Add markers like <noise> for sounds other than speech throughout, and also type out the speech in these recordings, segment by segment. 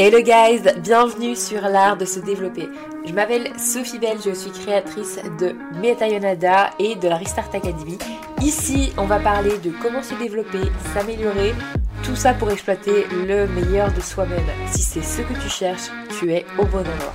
Hello guys, bienvenue sur l'art de se développer. Je m'appelle Sophie Belle, je suis créatrice de Metayonada et de la Restart Academy. Ici, on va parler de comment se développer, s'améliorer, tout ça pour exploiter le meilleur de soi-même. Si c'est ce que tu cherches, tu es au bon endroit.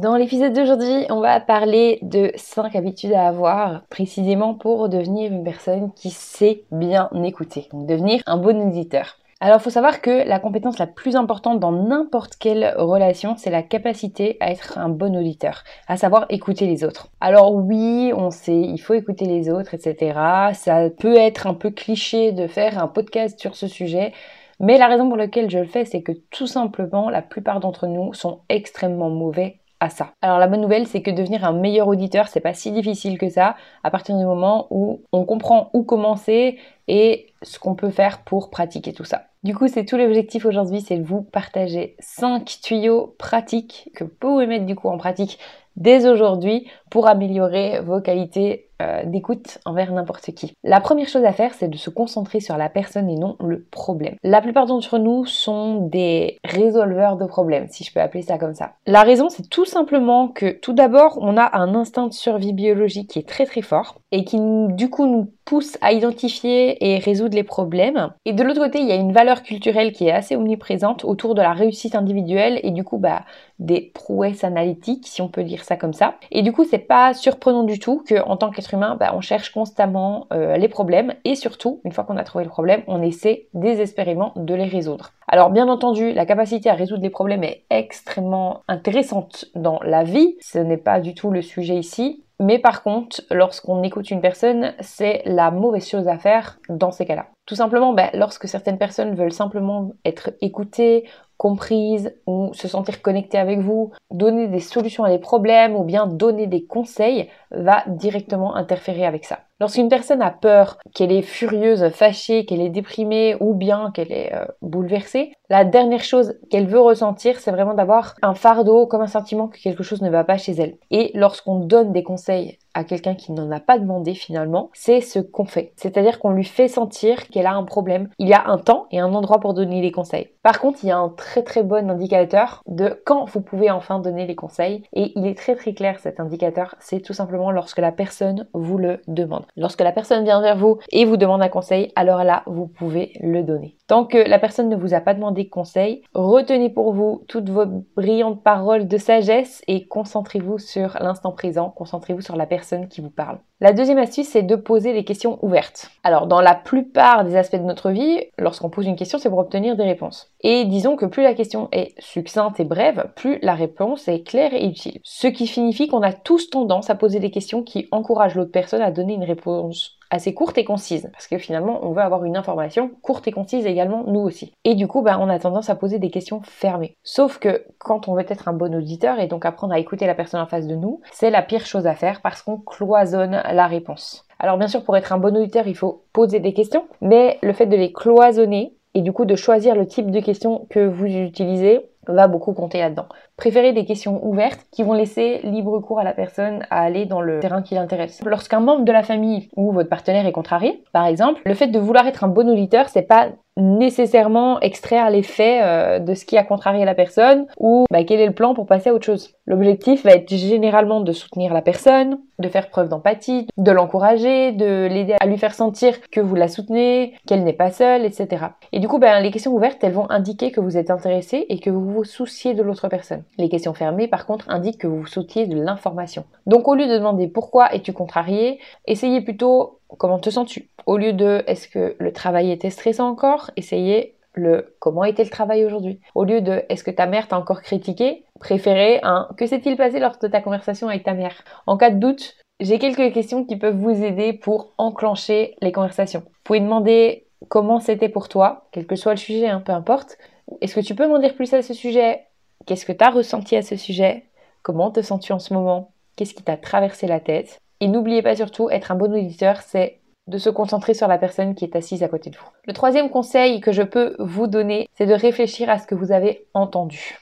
Dans l'épisode d'aujourd'hui, on va parler de 5 habitudes à avoir précisément pour devenir une personne qui sait bien écouter. Donc devenir un bon auditeur. Alors il faut savoir que la compétence la plus importante dans n'importe quelle relation, c'est la capacité à être un bon auditeur, à savoir écouter les autres. Alors oui, on sait, il faut écouter les autres, etc. Ça peut être un peu cliché de faire un podcast sur ce sujet. Mais la raison pour laquelle je le fais, c'est que tout simplement, la plupart d'entre nous sont extrêmement mauvais ça. Alors la bonne nouvelle, c'est que devenir un meilleur auditeur, c'est pas si difficile que ça à partir du moment où on comprend où commencer et ce qu'on peut faire pour pratiquer tout ça. Du coup, c'est tout l'objectif aujourd'hui, c'est de vous partager 5 tuyaux pratiques que vous pouvez mettre du coup en pratique dès aujourd'hui pour améliorer vos qualités euh, d'écoute envers n'importe qui. La première chose à faire, c'est de se concentrer sur la personne et non le problème. La plupart d'entre nous sont des résolveurs de problèmes, si je peux appeler ça comme ça. La raison, c'est tout simplement que tout d'abord, on a un instinct de survie biologique qui est très très fort et qui du coup nous pousse à identifier et résoudre les problèmes. Et de l'autre côté, il y a une valeur culturelle qui est assez omniprésente autour de la réussite individuelle et du coup bah des prouesses analytiques, si on peut dire ça comme ça. Et du coup, c'est pas surprenant du tout qu'en tant qu'être humain, bah, on cherche constamment euh, les problèmes et surtout, une fois qu'on a trouvé le problème, on essaie désespérément de les résoudre. Alors bien entendu, la capacité à résoudre les problèmes est extrêmement intéressante dans la vie. Ce n'est pas du tout le sujet ici. Mais par contre, lorsqu'on écoute une personne, c'est la mauvaise chose à faire dans ces cas-là. Tout simplement, bah, lorsque certaines personnes veulent simplement être écoutées, comprises ou se sentir connectées avec vous, donner des solutions à des problèmes ou bien donner des conseils, va directement interférer avec ça. Lorsqu'une personne a peur, qu'elle est furieuse, fâchée, qu'elle est déprimée ou bien qu'elle est euh, bouleversée, la dernière chose qu'elle veut ressentir, c'est vraiment d'avoir un fardeau comme un sentiment que quelque chose ne va pas chez elle. Et lorsqu'on donne des conseils à quelqu'un qui n'en a pas demandé finalement, c'est ce qu'on fait. C'est-à-dire qu'on lui fait sentir qu'elle a un problème. Il y a un temps et un endroit pour donner les conseils. Par contre, il y a un très très bon indicateur de quand vous pouvez enfin donner les conseils. Et il est très très clair cet indicateur, c'est tout simplement lorsque la personne vous le demande. Lorsque la personne vient vers vous et vous demande un conseil, alors là, vous pouvez le donner. Tant que la personne ne vous a pas demandé conseil, retenez pour vous toutes vos brillantes paroles de sagesse et concentrez-vous sur l'instant présent, concentrez-vous sur la personne qui vous parle. La deuxième astuce, c'est de poser les questions ouvertes. Alors, dans la plupart des aspects de notre vie, lorsqu'on pose une question, c'est pour obtenir des réponses. Et disons que plus la question est succincte et brève, plus la réponse est claire et utile. Ce qui signifie qu'on a tous tendance à poser des questions qui encouragent l'autre personne à donner une réponse assez courte et concise, parce que finalement on veut avoir une information courte et concise également nous aussi. Et du coup, bah, on a tendance à poser des questions fermées. Sauf que quand on veut être un bon auditeur et donc apprendre à écouter la personne en face de nous, c'est la pire chose à faire parce qu'on cloisonne la réponse. Alors bien sûr, pour être un bon auditeur, il faut poser des questions, mais le fait de les cloisonner et du coup de choisir le type de questions que vous utilisez, va beaucoup compter là-dedans. Préférez des questions ouvertes qui vont laisser libre cours à la personne à aller dans le terrain qui l'intéresse. Lorsqu'un membre de la famille ou votre partenaire est contrarié, par exemple, le fait de vouloir être un bon auditeur, c'est pas nécessairement extraire les faits euh, de ce qui a contrarié la personne ou bah, quel est le plan pour passer à autre chose. L'objectif va être généralement de soutenir la personne, de faire preuve d'empathie, de l'encourager, de l'aider à lui faire sentir que vous la soutenez, qu'elle n'est pas seule, etc. Et du coup, bah, les questions ouvertes, elles vont indiquer que vous êtes intéressé et que vous vous souciez de l'autre personne. Les questions fermées, par contre, indiquent que vous souciez de l'information. Donc au lieu de demander pourquoi es-tu contrarié, essayez plutôt comment te sens-tu Au lieu de est-ce que le travail était stressant encore, essayez le comment était le travail aujourd'hui. Au lieu de est-ce que ta mère t'a encore critiqué, préférez un que s'est-il passé lors de ta conversation avec ta mère. En cas de doute, j'ai quelques questions qui peuvent vous aider pour enclencher les conversations. Vous pouvez demander comment c'était pour toi, quel que soit le sujet, hein, peu importe. Est-ce que tu peux m'en dire plus à ce sujet? Qu'est-ce que tu as ressenti à ce sujet? Comment te sens-tu en ce moment? Qu'est-ce qui t'a traversé la tête? Et n'oubliez pas surtout, être un bon auditeur, c'est de se concentrer sur la personne qui est assise à côté de vous. Le troisième conseil que je peux vous donner, c'est de réfléchir à ce que vous avez entendu.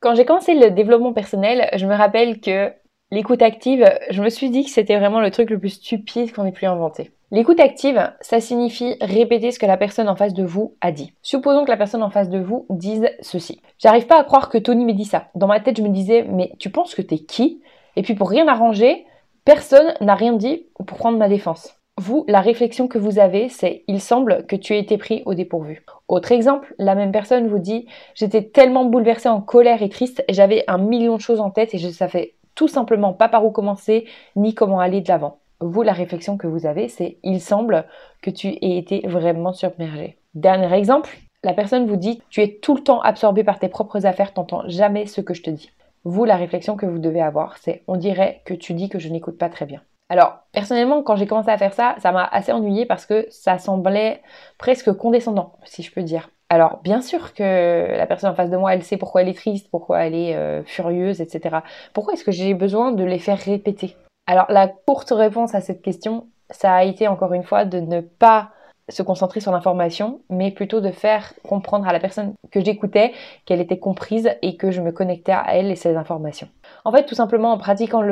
Quand j'ai commencé le développement personnel, je me rappelle que L'écoute active, je me suis dit que c'était vraiment le truc le plus stupide qu'on ait pu inventer. L'écoute active, ça signifie répéter ce que la personne en face de vous a dit. Supposons que la personne en face de vous dise ceci. J'arrive pas à croire que Tony m'ait dit ça. Dans ma tête, je me disais, mais tu penses que t'es qui? Et puis pour rien arranger, personne n'a rien dit pour prendre ma défense. Vous, la réflexion que vous avez, c'est il semble que tu aies été pris au dépourvu. Autre exemple, la même personne vous dit j'étais tellement bouleversée en colère et triste, j'avais un million de choses en tête et je savais tout simplement pas par où commencer ni comment aller de l'avant. Vous, la réflexion que vous avez, c'est il semble que tu aies été vraiment submergé. Dernier exemple, la personne vous dit tu es tout le temps absorbé par tes propres affaires, t'entends jamais ce que je te dis. Vous, la réflexion que vous devez avoir, c'est on dirait que tu dis que je n'écoute pas très bien. Alors, personnellement, quand j'ai commencé à faire ça, ça m'a assez ennuyé parce que ça semblait presque condescendant, si je peux dire. Alors, bien sûr que la personne en face de moi, elle sait pourquoi elle est triste, pourquoi elle est euh, furieuse, etc. Pourquoi est-ce que j'ai besoin de les faire répéter? Alors, la courte réponse à cette question, ça a été encore une fois de ne pas se concentrer sur l'information, mais plutôt de faire comprendre à la personne que j'écoutais qu'elle était comprise et que je me connectais à elle et ses informations. En fait, tout simplement en pratiquant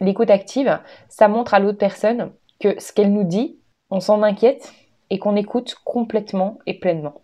l'écoute active, ça montre à l'autre personne que ce qu'elle nous dit, on s'en inquiète et qu'on écoute complètement et pleinement.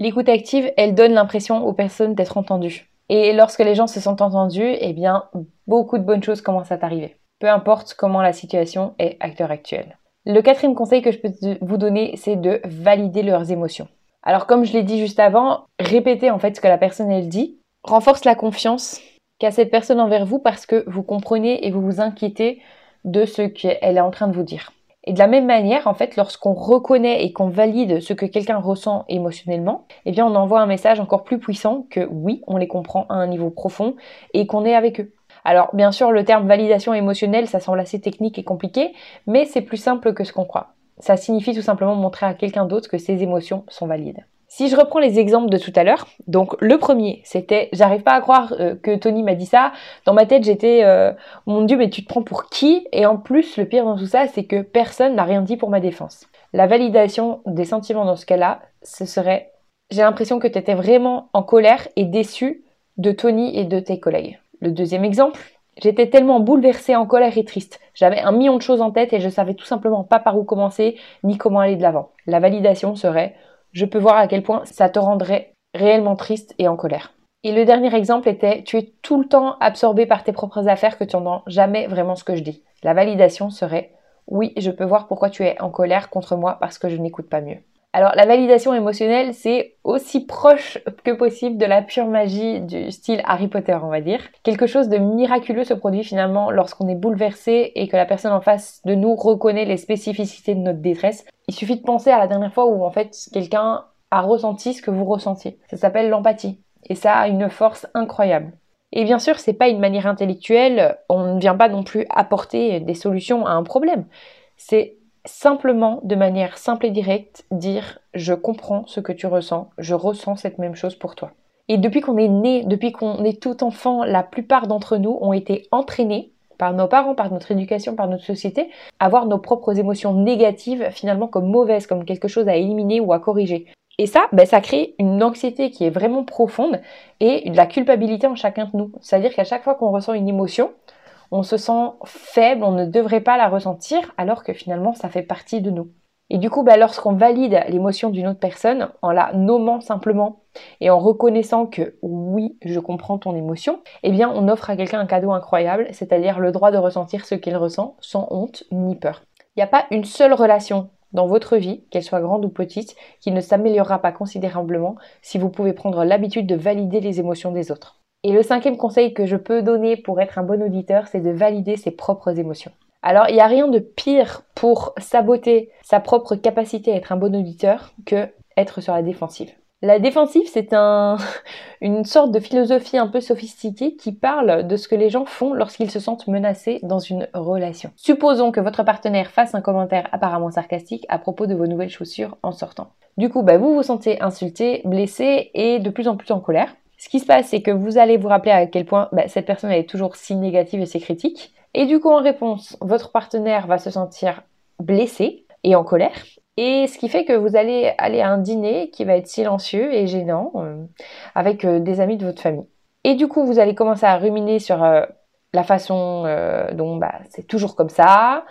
L'écoute active, elle donne l'impression aux personnes d'être entendues. Et lorsque les gens se sentent entendus, eh bien, beaucoup de bonnes choses commencent à arriver. Peu importe comment la situation est à l'heure actuelle. Le quatrième conseil que je peux vous donner, c'est de valider leurs émotions. Alors comme je l'ai dit juste avant, répétez en fait ce que la personne elle dit, renforce la confiance qu'a cette personne envers vous parce que vous comprenez et vous vous inquiétez de ce qu'elle est en train de vous dire. Et de la même manière, en fait, lorsqu'on reconnaît et qu'on valide ce que quelqu'un ressent émotionnellement, eh bien, on envoie un message encore plus puissant que oui, on les comprend à un niveau profond et qu'on est avec eux. Alors, bien sûr, le terme validation émotionnelle, ça semble assez technique et compliqué, mais c'est plus simple que ce qu'on croit. Ça signifie tout simplement montrer à quelqu'un d'autre que ses émotions sont valides. Si je reprends les exemples de tout à l'heure, donc le premier, c'était j'arrive pas à croire euh, que Tony m'a dit ça. Dans ma tête, j'étais euh, mon dieu, mais tu te prends pour qui? Et en plus, le pire dans tout ça, c'est que personne n'a rien dit pour ma défense. La validation des sentiments dans ce cas-là, ce serait j'ai l'impression que tu étais vraiment en colère et déçu de Tony et de tes collègues. Le deuxième exemple, J'étais tellement bouleversée, en colère et triste. J'avais un million de choses en tête et je savais tout simplement pas par où commencer ni comment aller de l'avant. La validation serait je peux voir à quel point ça te rendrait réellement triste et en colère. Et le dernier exemple était tu es tout le temps absorbé par tes propres affaires que tu n'entends jamais vraiment ce que je dis. La validation serait oui, je peux voir pourquoi tu es en colère contre moi parce que je n'écoute pas mieux. Alors la validation émotionnelle, c'est aussi proche que possible de la pure magie du style Harry Potter, on va dire. Quelque chose de miraculeux se produit finalement lorsqu'on est bouleversé et que la personne en face de nous reconnaît les spécificités de notre détresse. Il suffit de penser à la dernière fois où en fait quelqu'un a ressenti ce que vous ressentiez. Ça s'appelle l'empathie et ça a une force incroyable. Et bien sûr, c'est pas une manière intellectuelle, on ne vient pas non plus apporter des solutions à un problème. C'est simplement, de manière simple et directe, dire je comprends ce que tu ressens, je ressens cette même chose pour toi. Et depuis qu'on est né, depuis qu'on est tout enfant, la plupart d'entre nous ont été entraînés par nos parents, par notre éducation, par notre société, à voir nos propres émotions négatives finalement comme mauvaises, comme quelque chose à éliminer ou à corriger. Et ça, ben, ça crée une anxiété qui est vraiment profonde et de la culpabilité en chacun de nous. C'est-à-dire qu'à chaque fois qu'on ressent une émotion, on se sent faible, on ne devrait pas la ressentir, alors que finalement ça fait partie de nous. Et du coup, bah, lorsqu'on valide l'émotion d'une autre personne, en la nommant simplement et en reconnaissant que oui, je comprends ton émotion, eh bien, on offre à quelqu'un un cadeau incroyable, c'est-à-dire le droit de ressentir ce qu'il ressent sans honte ni peur. Il n'y a pas une seule relation dans votre vie, qu'elle soit grande ou petite, qui ne s'améliorera pas considérablement si vous pouvez prendre l'habitude de valider les émotions des autres. Et le cinquième conseil que je peux donner pour être un bon auditeur, c'est de valider ses propres émotions. Alors, il n'y a rien de pire pour saboter sa propre capacité à être un bon auditeur que être sur la défensive. La défensive, c'est un, <laughs> une sorte de philosophie un peu sophistiquée qui parle de ce que les gens font lorsqu'ils se sentent menacés dans une relation. Supposons que votre partenaire fasse un commentaire apparemment sarcastique à propos de vos nouvelles chaussures en sortant. Du coup, bah, vous vous sentez insulté, blessé et de plus en plus en colère. Ce qui se passe, c'est que vous allez vous rappeler à quel point bah, cette personne est toujours si négative et si critique. Et du coup, en réponse, votre partenaire va se sentir blessé et en colère. Et ce qui fait que vous allez aller à un dîner qui va être silencieux et gênant euh, avec euh, des amis de votre famille. Et du coup, vous allez commencer à ruminer sur euh, la façon dont bah, c'est toujours comme ça.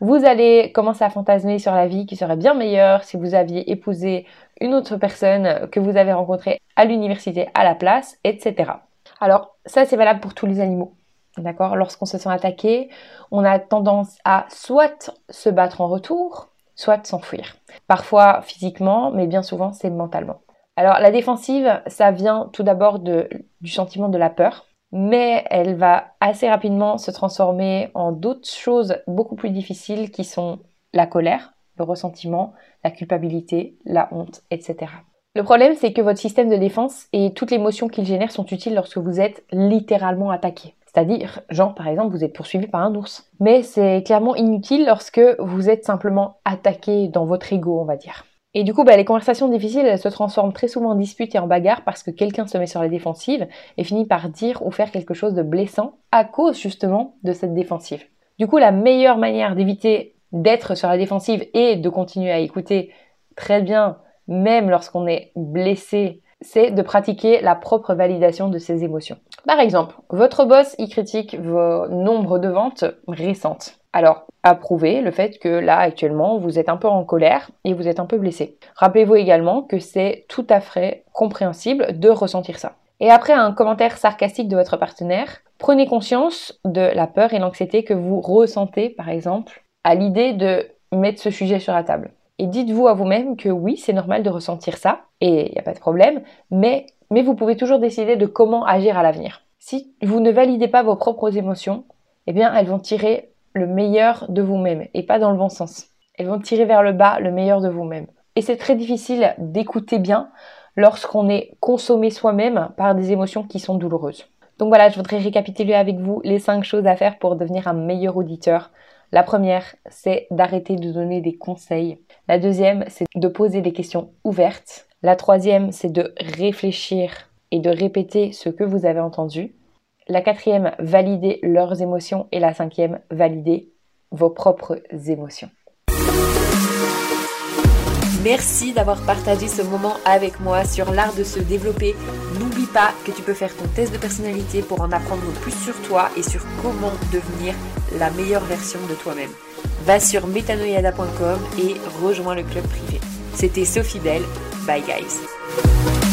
Vous allez commencer à fantasmer sur la vie qui serait bien meilleure si vous aviez épousé une autre personne que vous avez rencontrée à l'université à la place, etc. Alors ça c'est valable pour tous les animaux. D'accord? Lorsqu'on se sent attaqué, on a tendance à soit se battre en retour, soit s'enfuir. Parfois physiquement, mais bien souvent c'est mentalement. Alors la défensive, ça vient tout d'abord du sentiment de la peur, mais elle va assez rapidement se transformer en d'autres choses beaucoup plus difficiles qui sont la colère, le ressentiment, la culpabilité, la honte, etc. Le problème, c'est que votre système de défense et toute l'émotion qu'il génère sont utiles lorsque vous êtes littéralement attaqué. C'est-à-dire, genre par exemple, vous êtes poursuivi par un ours. Mais c'est clairement inutile lorsque vous êtes simplement attaqué dans votre ego, on va dire. Et du coup, bah, les conversations difficiles, elles se transforment très souvent en disputes et en bagarres parce que quelqu'un se met sur la défensive et finit par dire ou faire quelque chose de blessant à cause justement de cette défensive. Du coup, la meilleure manière d'éviter d'être sur la défensive et de continuer à écouter très bien, même lorsqu'on est blessé, c'est de pratiquer la propre validation de ses émotions. Par exemple, votre boss y critique vos nombres de ventes récentes. Alors, approuvez le fait que là, actuellement, vous êtes un peu en colère et vous êtes un peu blessé. Rappelez-vous également que c'est tout à fait compréhensible de ressentir ça. Et après un commentaire sarcastique de votre partenaire, prenez conscience de la peur et l'anxiété que vous ressentez, par exemple, à l'idée de mettre ce sujet sur la table. Et dites-vous à vous-même que oui, c'est normal de ressentir ça, et il n'y a pas de problème, mais, vous pouvez toujours décider de comment agir à l'avenir. Si vous ne validez pas vos propres émotions, eh bien, elles vont tirer le meilleur de vous-même et pas dans le bon sens. Elles vont tirer vers le bas le meilleur de vous-même. Et c'est très difficile d'écouter bien lorsqu'on est consommé soi-même par des émotions qui sont douloureuses. Donc voilà, je voudrais récapituler avec vous les cinq choses à faire pour devenir un meilleur auditeur. La première, c'est d'arrêter de donner des conseils. La deuxième, c'est de poser des questions ouvertes. La troisième, c'est de réfléchir et de répéter ce que vous avez entendu. La quatrième, valider leurs émotions. Et la cinquième, valider vos propres émotions. Merci d'avoir partagé ce moment avec moi sur l'art de se développer. Pas que tu peux faire ton test de personnalité pour en apprendre plus sur toi et sur comment devenir la meilleure version de toi-même. Va sur metanoyada.com et rejoins le club privé. C'était Sophie Belle. Bye guys.